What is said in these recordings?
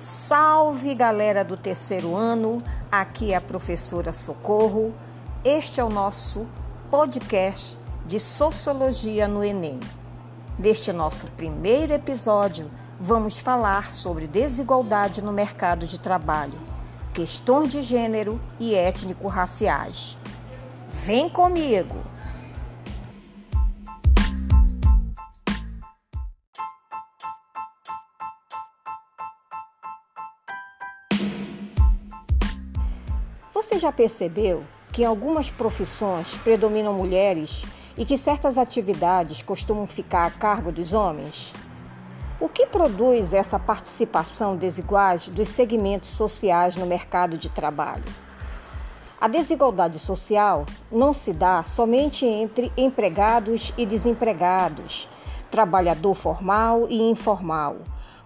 Salve galera do terceiro ano, aqui é a professora Socorro. Este é o nosso podcast de Sociologia no Enem. Neste nosso primeiro episódio, vamos falar sobre desigualdade no mercado de trabalho, questões de gênero e étnico-raciais. Vem comigo! Você já percebeu que em algumas profissões predominam mulheres e que certas atividades costumam ficar a cargo dos homens? O que produz essa participação desigual dos segmentos sociais no mercado de trabalho? A desigualdade social não se dá somente entre empregados e desempregados, trabalhador formal e informal,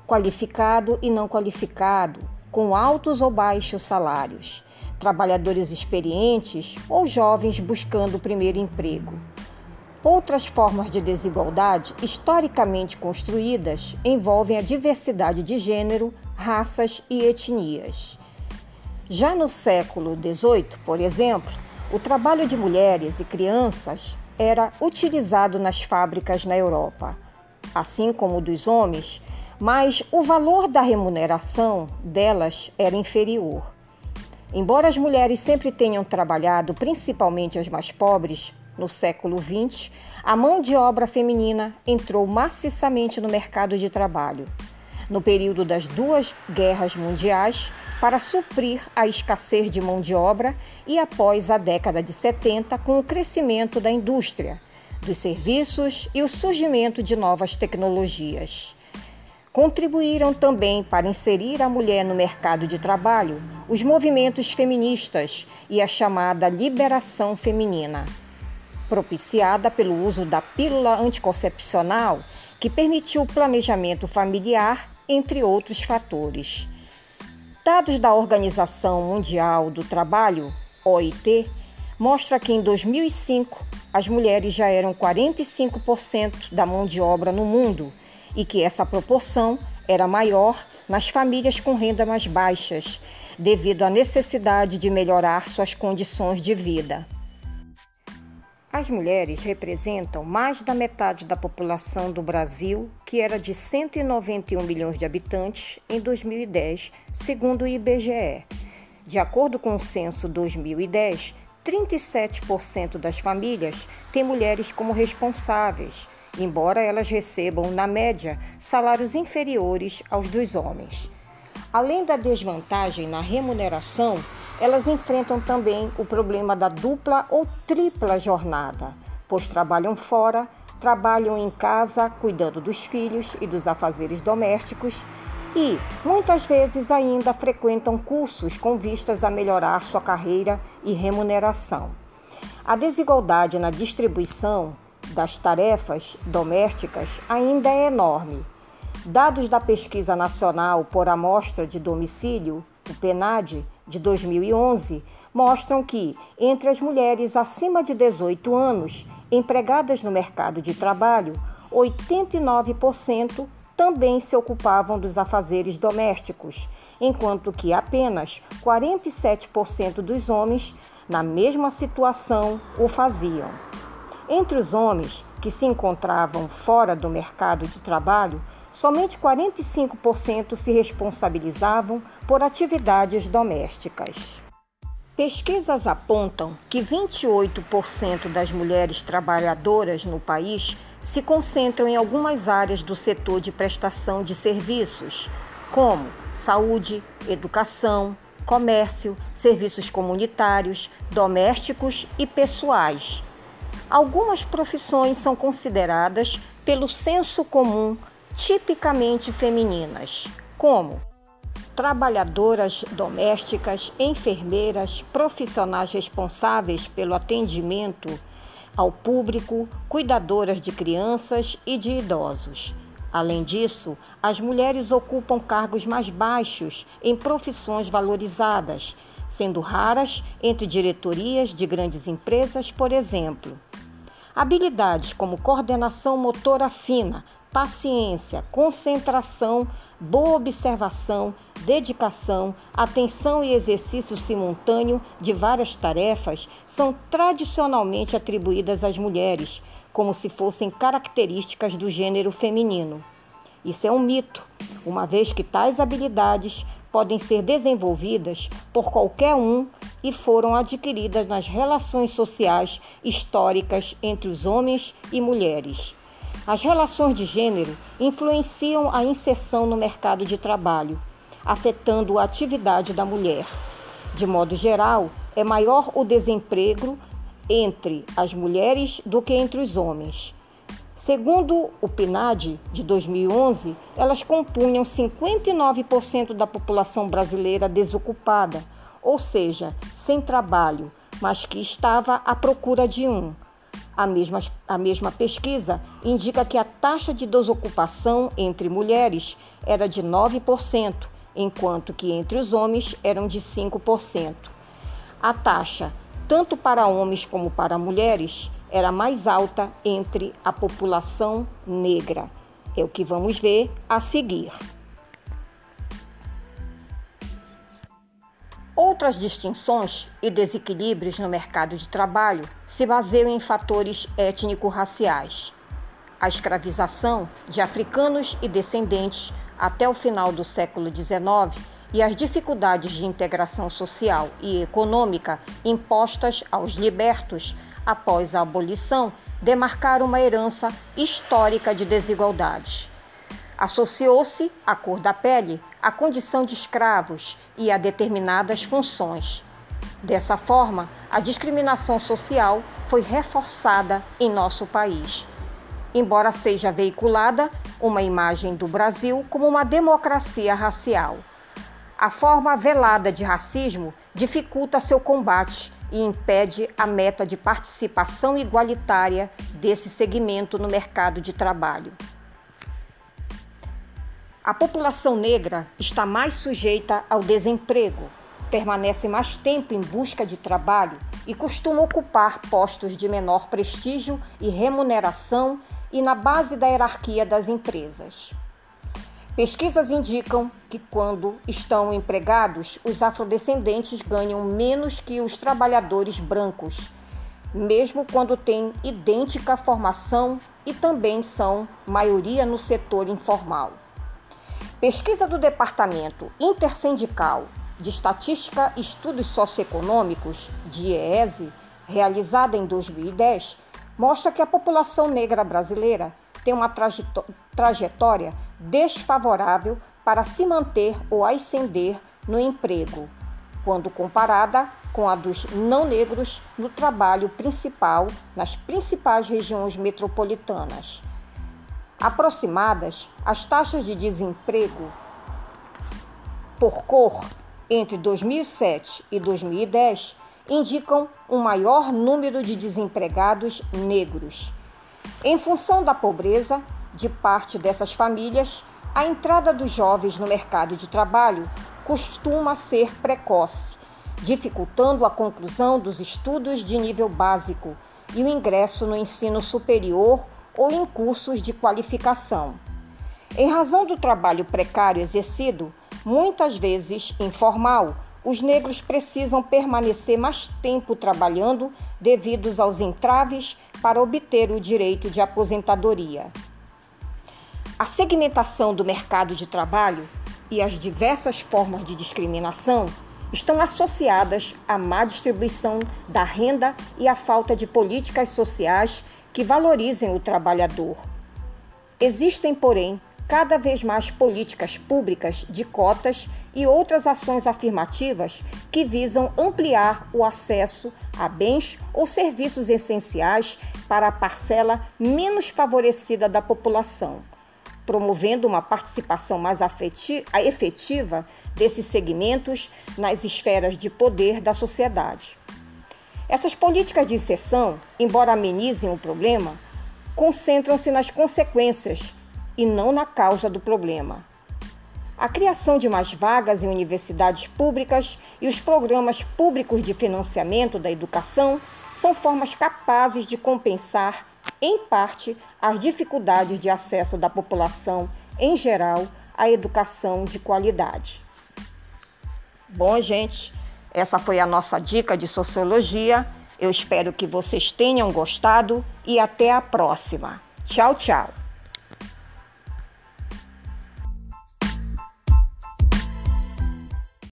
qualificado e não qualificado, com altos ou baixos salários trabalhadores experientes ou jovens buscando o primeiro emprego. Outras formas de desigualdade historicamente construídas envolvem a diversidade de gênero, raças e etnias. Já no século XVIII, por exemplo, o trabalho de mulheres e crianças era utilizado nas fábricas na Europa, assim como o dos homens, mas o valor da remuneração delas era inferior. Embora as mulheres sempre tenham trabalhado, principalmente as mais pobres, no século XX, a mão de obra feminina entrou maciçamente no mercado de trabalho. No período das duas guerras mundiais, para suprir a escassez de mão de obra e após a década de 70, com o crescimento da indústria, dos serviços e o surgimento de novas tecnologias. Contribuíram também para inserir a mulher no mercado de trabalho os movimentos feministas e a chamada liberação feminina, propiciada pelo uso da pílula anticoncepcional, que permitiu o planejamento familiar, entre outros fatores. Dados da Organização Mundial do Trabalho, OIT, mostra que em 2005 as mulheres já eram 45% da mão de obra no mundo e que essa proporção era maior nas famílias com renda mais baixas, devido à necessidade de melhorar suas condições de vida. As mulheres representam mais da metade da população do Brasil, que era de 191 milhões de habitantes em 2010, segundo o IBGE. De acordo com o censo 2010, 37% das famílias têm mulheres como responsáveis, embora elas recebam, na média, salários inferiores aos dos homens. Além da desvantagem na remuneração, elas enfrentam também o problema da dupla ou tripla jornada, pois trabalham fora, trabalham em casa cuidando dos filhos e dos afazeres domésticos e, muitas vezes, ainda frequentam cursos com vistas a melhorar sua carreira e remuneração. A desigualdade na distribuição das tarefas domésticas ainda é enorme. Dados da Pesquisa Nacional por Amostra de Domicílio, o PNAD, de 2011, mostram que, entre as mulheres acima de 18 anos empregadas no mercado de trabalho, 89% também se ocupavam dos afazeres domésticos, enquanto que apenas 47% dos homens, na mesma situação, o faziam. Entre os homens que se encontravam fora do mercado de trabalho, somente 45% se responsabilizavam por atividades domésticas. Pesquisas apontam que 28% das mulheres trabalhadoras no país se concentram em algumas áreas do setor de prestação de serviços, como saúde, educação, comércio, serviços comunitários, domésticos e pessoais Algumas profissões são consideradas pelo senso comum tipicamente femininas, como trabalhadoras domésticas, enfermeiras, profissionais responsáveis pelo atendimento ao público, cuidadoras de crianças e de idosos. Além disso, as mulheres ocupam cargos mais baixos em profissões valorizadas, sendo raras entre diretorias de grandes empresas, por exemplo. Habilidades como coordenação motora fina, paciência, concentração, boa observação, dedicação, atenção e exercício simultâneo de várias tarefas são tradicionalmente atribuídas às mulheres, como se fossem características do gênero feminino. Isso é um mito, uma vez que tais habilidades podem ser desenvolvidas por qualquer um e foram adquiridas nas relações sociais históricas entre os homens e mulheres. As relações de gênero influenciam a inserção no mercado de trabalho, afetando a atividade da mulher. De modo geral, é maior o desemprego entre as mulheres do que entre os homens. Segundo o PNAD de 2011, elas compunham 59% da população brasileira desocupada, ou seja, sem trabalho, mas que estava à procura de um. A mesma, a mesma pesquisa indica que a taxa de desocupação entre mulheres era de 9%, enquanto que entre os homens eram de 5%. A taxa, tanto para homens como para mulheres, era mais alta entre a população negra. É o que vamos ver a seguir. Outras distinções e desequilíbrios no mercado de trabalho se baseiam em fatores étnico-raciais. A escravização de africanos e descendentes até o final do século XIX e as dificuldades de integração social e econômica impostas aos libertos após a abolição, demarcaram uma herança histórica de desigualdades. Associou-se à cor da pele à condição de escravos e a determinadas funções. Dessa forma, a discriminação social foi reforçada em nosso país. Embora seja veiculada uma imagem do Brasil como uma democracia racial. A forma velada de racismo dificulta seu combate e impede a meta de participação igualitária desse segmento no mercado de trabalho. A população negra está mais sujeita ao desemprego, permanece mais tempo em busca de trabalho e costuma ocupar postos de menor prestígio e remuneração e na base da hierarquia das empresas. Pesquisas indicam que, quando estão empregados, os afrodescendentes ganham menos que os trabalhadores brancos, mesmo quando têm idêntica formação e também são maioria no setor informal. Pesquisa do Departamento Intersindical de Estatística e Estudos Socioeconômicos, DIEESE, realizada em 2010, mostra que a população negra brasileira tem uma trajetória desfavorável para se manter ou ascender no emprego, quando comparada com a dos não negros no trabalho principal nas principais regiões metropolitanas. Aproximadas, as taxas de desemprego por cor entre 2007 e 2010 indicam um maior número de desempregados negros. Em função da pobreza, de parte dessas famílias, a entrada dos jovens no mercado de trabalho costuma ser precoce, dificultando a conclusão dos estudos de nível básico e o ingresso no ensino superior ou em cursos de qualificação. Em razão do trabalho precário exercido, muitas vezes informal, os negros precisam permanecer mais tempo trabalhando devido aos entraves para obter o direito de aposentadoria. A segmentação do mercado de trabalho e as diversas formas de discriminação estão associadas à má distribuição da renda e à falta de políticas sociais que valorizem o trabalhador. Existem, porém, cada vez mais políticas públicas de cotas e outras ações afirmativas que visam ampliar o acesso a bens ou serviços essenciais para a parcela menos favorecida da população promovendo uma participação mais efetiva desses segmentos nas esferas de poder da sociedade. Essas políticas de inserção, embora amenizem o problema, concentram-se nas consequências e não na causa do problema. A criação de mais vagas em universidades públicas e os programas públicos de financiamento da educação são formas capazes de compensar, em parte, as dificuldades de acesso da população em geral a educação de qualidade. Bom, gente, essa foi a nossa dica de sociologia. Eu espero que vocês tenham gostado e até a próxima. Tchau, tchau.